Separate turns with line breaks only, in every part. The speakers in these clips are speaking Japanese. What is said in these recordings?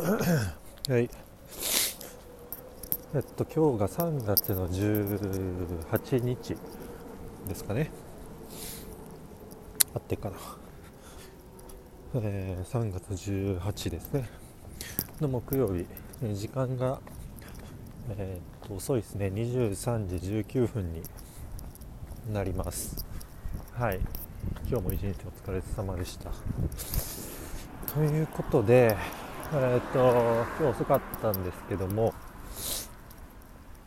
はい。えっと今日が3月の18日ですかね。あってかな、えー、3月18ですね。の木曜日。時間が、えー、っと遅いですね。23時19分になります。はい。今日も一日お疲れ様でした。ということでえー、っと今日遅かったんですけども、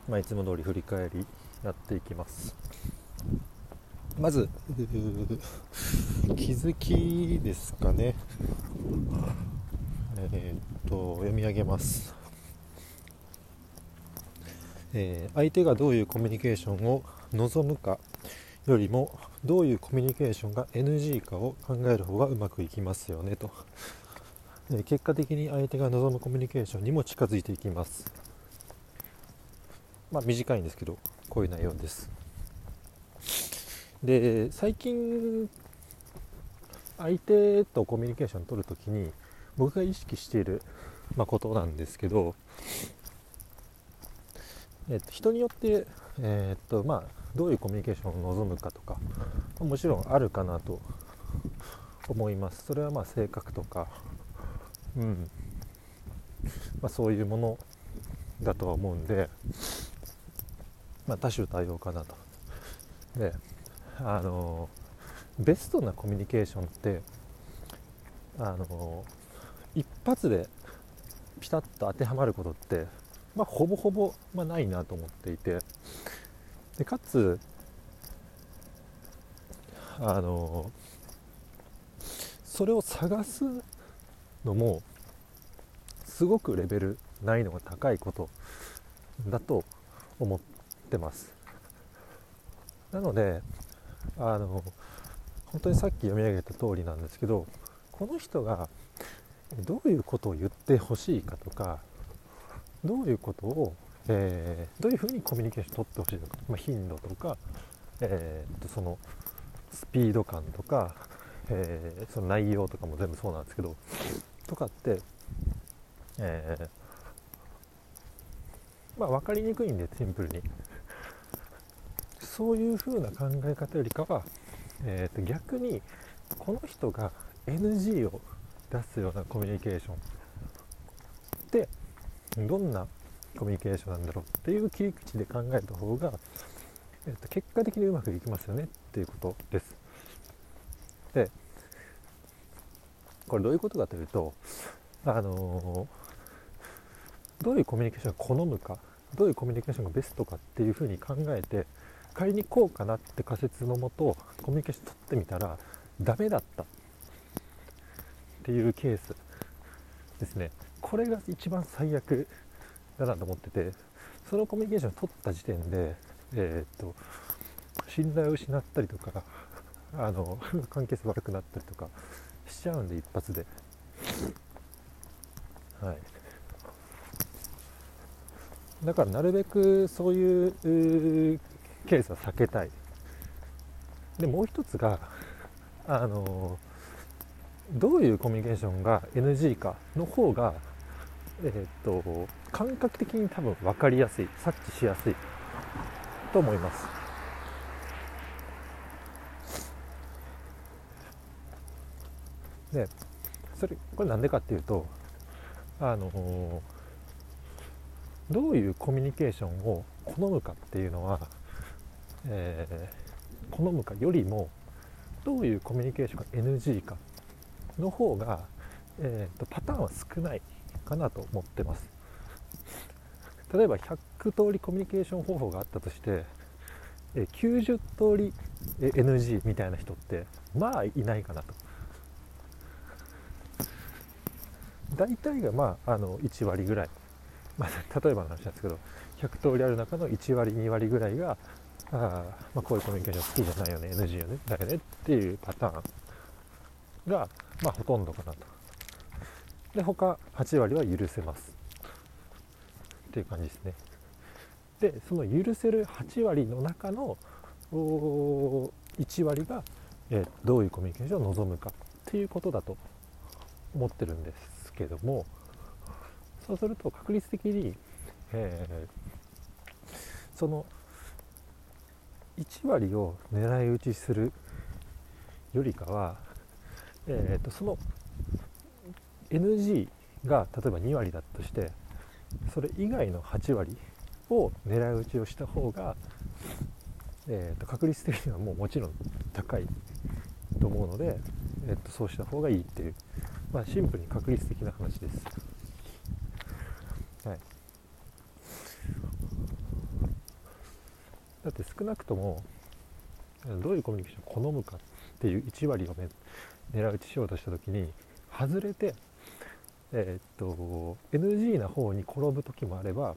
まあ、いつも通り振り返りやっていきます。まず気づきですかね。えー、っと読み上げます。えー、相手がどういうコミュニケーションを望むかよりもどういうコミュニケーションが NG かを考える方がうまくいきますよねと。結果的に相手が望むコミュニケーションにも近づいていきます。まあ短いんですけどこういう内容です。で最近相手とコミュニケーションを取るときに僕が意識している、ま、ことなんですけど、えっと、人によって、え、っとまあ、どういうコミュニケーションを望むかとかもちろんあるかなと思います。それはまあ性格とかうんまあ、そういうものだとは思うんで、まあ、多種多様かなと。であのベストなコミュニケーションってあの一発でピタッと当てはまることって、まあ、ほぼほぼ、まあ、ないなと思っていてでかつあのそれを探すのもすごくレベル難易度が高いことだと思ってます。なのであの本当にさっき読み上げた通りなんですけどこの人がどういうことを言ってほしいかとかどういうことを、えー、どういうふうにコミュニケーション取ってほしいのか、まあ、頻度とか、えー、とそのスピード感とか、えー、その内容とかも全部そうなんですけどとかって、えー、まあ、分かりにくいんでシンプルにそういう風な考え方よりかは、えー、と逆にこの人が NG を出すようなコミュニケーションってどんなコミュニケーションなんだろうっていう切り口で考えた方が、えー、と結果的にうまくいきますよねっていうことです。これどういうことかというと、あの、どういうコミュニケーションを好むかどういうコミュニケーションがベストかっていうふうに考えて仮にこうかなって仮説のもとコミュニケーション取ってみたらダメだったっていうケースですね。これが一番最悪だなと思っててそのコミュニケーションを取った時点で、えー、っと信頼を失ったりとかあの 関係性悪くなったりとかしちゃうんで一発で。はい。だからなるべくそういうケースは避けたい。でもう一つがあのどういうコミュニケーションが NG かの方がえー、っと感覚的に多分分かりやすい察知しやすいと思います。でそれこれなんでかっていうとあのどういうコミュニケーションを好むかっていうのは、えー、好むかよりもどういうコミュニケーションが NG かの方が、えーと、パターンは少ないかなと思ってます。例えば100通りコミュニケーション方法があったとして90通り NG みたいな人ってまあいないかなと。大体がまああの1割ぐらい、まあ、例えばの話なんですけど100通りある中の1割2割ぐらいがあ、まあ、こういうコミュニケーション好きじゃないよね NG よねだよねっていうパターンが、まあ、ほとんどかなと。で他8割は許せます。っていう感じですね。でその許せる8割の中の1割が、えー、どういうコミュニケーションを望むかっていうことだと思ってるんです。けどもそうすると確率的に、えー、その1割を狙い撃ちするよりかは、えーと、その NG が例えば2割だとしてそれ以外の8割を狙い撃ちをした方が、えーと、確率的にはもうもちろん高い。と思うので、えーと、とそうした方がいいっていう、まあ、シンプルに確率的な話です。はい、だって少なくともどういうコミュニケーションを好むかっていう1割を、ね、狙い撃ちしようとした時に外れて、えー、っと NG な方に転ぶ時もあれば、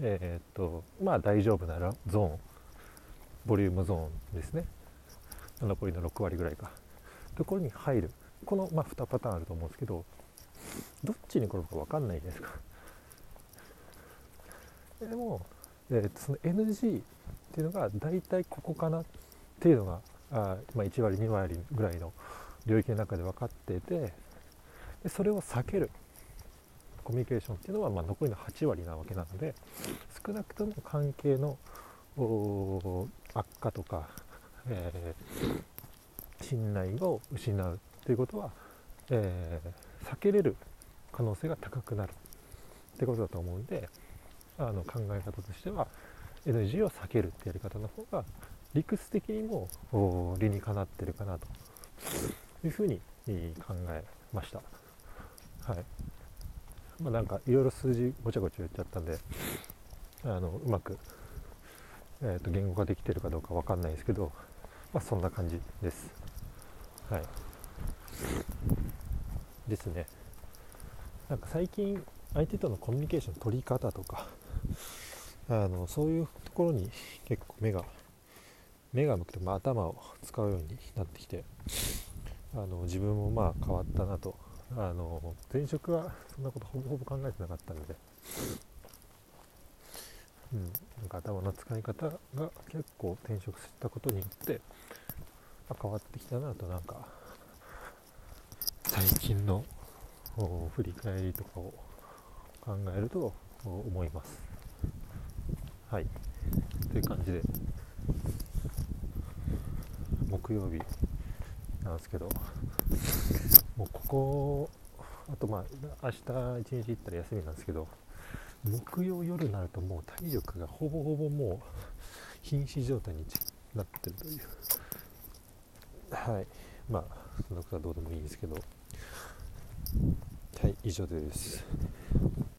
えー、っとまあ大丈夫ならゾーンボリュームゾーンですね残りの6割ぐらいか。ところに入る。この、まあ、2パターンあると思うんですけどどっちに転ぶか分かんないじゃないですか。でも、えー、その NG っていうのが大体ここかなっていうのがあ、まあ、1割2割ぐらいの領域の中で分かっててでそれを避ける。コミュニケーションっていうのは、まあ、残りの8割なわけなので少なくとも関係の悪化とか、えー、信頼を失うということは、えー、避けれる可能性が高くなるってことだと思うんであの考え方としては NG を避けるってやり方の方が理屈的にも理にかなってるかなというふうに考えました。はいまあ、なんかいろいろ数字ごちゃごちゃ言っちゃったんであのうまく、えー、と言語化できてるかどうか分かんないですけど、まあ、そんな感じです。はい、ですね。なんか最近相手とのコミュニケーション取り方とかあのそういうところに結構目が目が向くと、まあ、頭を使うようになってきてあの自分もまあ変わったなとあの前職はそんなことほぼほぼ考えてなかったので、うん、なんか頭の使い方が結構転職したことによって、ま、変わってきたなとなんか。最近の振り返りとかを考えると思います。はい。という感じで。木曜日なんですけど。もうここあとまあ明日一日行ったら休みなんですけど。木曜夜になるともう体力がほぼほぼもう瀕死状態になってるという。はい。まあそんなことはどうでもいいんですけど。はい以上です。